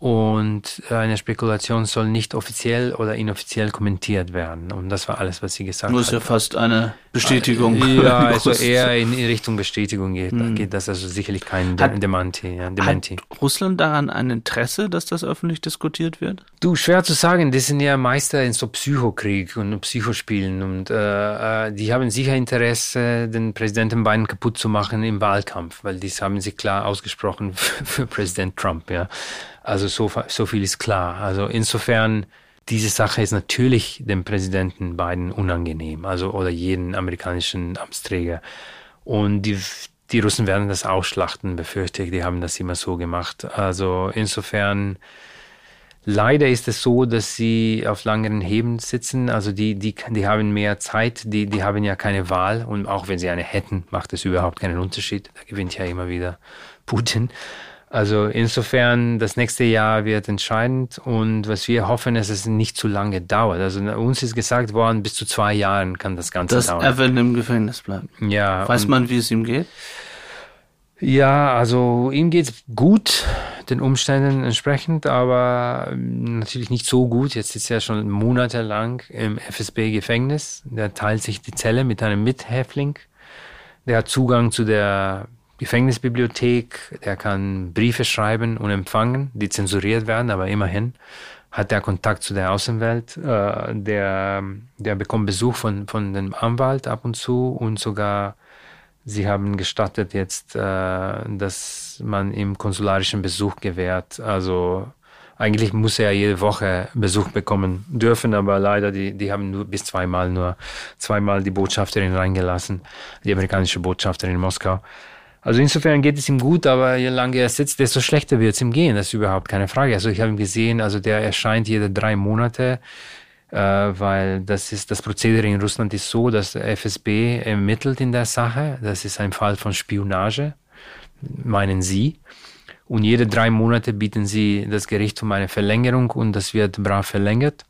und eine Spekulation soll nicht offiziell oder inoffiziell kommentiert werden. Und das war alles, was sie gesagt hat. Nur ist ja fast eine Bestätigung. Ja, (laughs) also eher in Richtung Bestätigung geht, hm. geht das also sicherlich kein hat, Dementi, ja, Dementi. Hat Russland daran ein Interesse, dass das öffentlich diskutiert wird? Du, schwer zu sagen. Die sind ja Meister in so Psychokrieg und Psychospielen. Und äh, äh die haben sicher Interesse, den Präsidenten Biden kaputt zu machen im Wahlkampf, weil dies haben sie klar ausgesprochen für, (laughs) für Präsident Trump, ja. Also so, so viel ist klar. Also insofern, diese Sache ist natürlich dem Präsidenten Biden unangenehm, also oder jeden amerikanischen Amtsträger. Und die, die Russen werden das ausschlachten, befürchte ich. Die haben das immer so gemacht. Also insofern Leider ist es so, dass sie auf langeren Heben sitzen. Also die, die, die haben mehr Zeit, die, die haben ja keine Wahl. Und auch wenn sie eine hätten, macht es überhaupt keinen Unterschied. Da gewinnt ja immer wieder Putin. Also insofern, das nächste Jahr wird entscheidend und was wir hoffen, ist, dass es nicht zu lange dauert. Also uns ist gesagt worden, bis zu zwei Jahren kann das Ganze Dass dauern. Dass Evan im Gefängnis bleibt. Ja. Weiß man, wie es ihm geht? Ja, also ihm geht's gut, den Umständen entsprechend, aber natürlich nicht so gut. Jetzt ist er schon monatelang im FSB-Gefängnis. Der teilt sich die Zelle mit einem Mithäftling. Der hat Zugang zu der Gefängnisbibliothek, der kann Briefe schreiben und empfangen, die zensuriert werden, aber immerhin hat er Kontakt zu der Außenwelt. Äh, der, der bekommt Besuch von, von dem Anwalt ab und zu und sogar sie haben gestattet jetzt, äh, dass man ihm konsularischen Besuch gewährt. Also eigentlich muss er jede Woche Besuch bekommen dürfen, aber leider, die, die haben nur bis zweimal nur zweimal die Botschafterin reingelassen, die amerikanische Botschafterin in Moskau. Also insofern geht es ihm gut, aber je länger er sitzt, desto schlechter wird es ihm gehen. Das ist überhaupt keine Frage. Also ich habe ihn gesehen, also der erscheint jede drei Monate, äh, weil das ist das Prozedere in Russland ist so, dass der FSB ermittelt in der Sache. Das ist ein Fall von Spionage, meinen Sie. Und jede drei Monate bieten sie das Gericht um eine Verlängerung und das wird brav verlängert.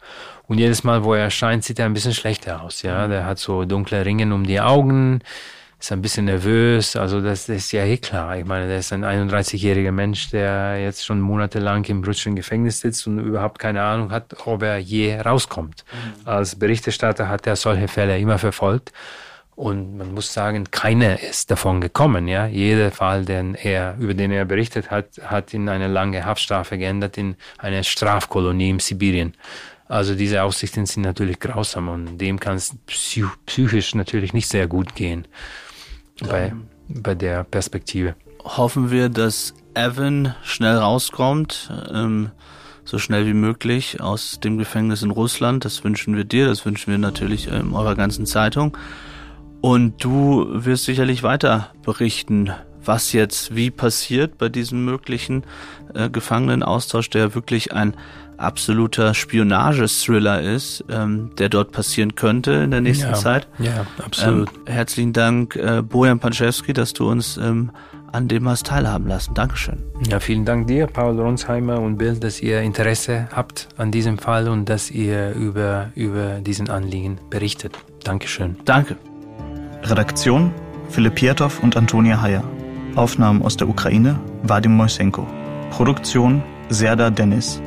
Und jedes Mal, wo er erscheint, sieht er ein bisschen schlechter aus. Ja, der hat so dunkle Ringe um die Augen ist ein bisschen nervös. Also das, das ist ja eh klar. Ich meine, der ist ein 31-jähriger Mensch, der jetzt schon monatelang im russischen Gefängnis sitzt und überhaupt keine Ahnung hat, ob er je rauskommt. Mhm. Als Berichterstatter hat er solche Fälle immer verfolgt. Und man muss sagen, keiner ist davon gekommen. Ja, jeder Fall, den er, über den er berichtet hat, hat in eine lange Haftstrafe geändert in eine Strafkolonie in Sibirien. Also diese Aussichten sind natürlich grausam und dem kann es psychisch natürlich nicht sehr gut gehen bei, bei der Perspektive. Hoffen wir, dass Evan schnell rauskommt, ähm, so schnell wie möglich aus dem Gefängnis in Russland. Das wünschen wir dir, das wünschen wir natürlich ähm, eurer ganzen Zeitung. Und du wirst sicherlich weiter berichten, was jetzt wie passiert bei diesem möglichen äh, Gefangenenaustausch, der wirklich ein absoluter Spionage-Thriller ist, ähm, der dort passieren könnte in der nächsten ja, Zeit. Ja, absolut. Ähm, herzlichen Dank, äh, Bojan Panczewski, dass du uns ähm, an dem hast teilhaben lassen. Dankeschön. Ja, vielen Dank dir, Paul Ronsheimer und Bill, dass ihr Interesse habt an diesem Fall und dass ihr über, über diesen Anliegen berichtet. Dankeschön. Danke. Redaktion Philipp Pietow und Antonia Heyer. Aufnahmen aus der Ukraine Vadim Moisenko. Produktion Serda Dennis.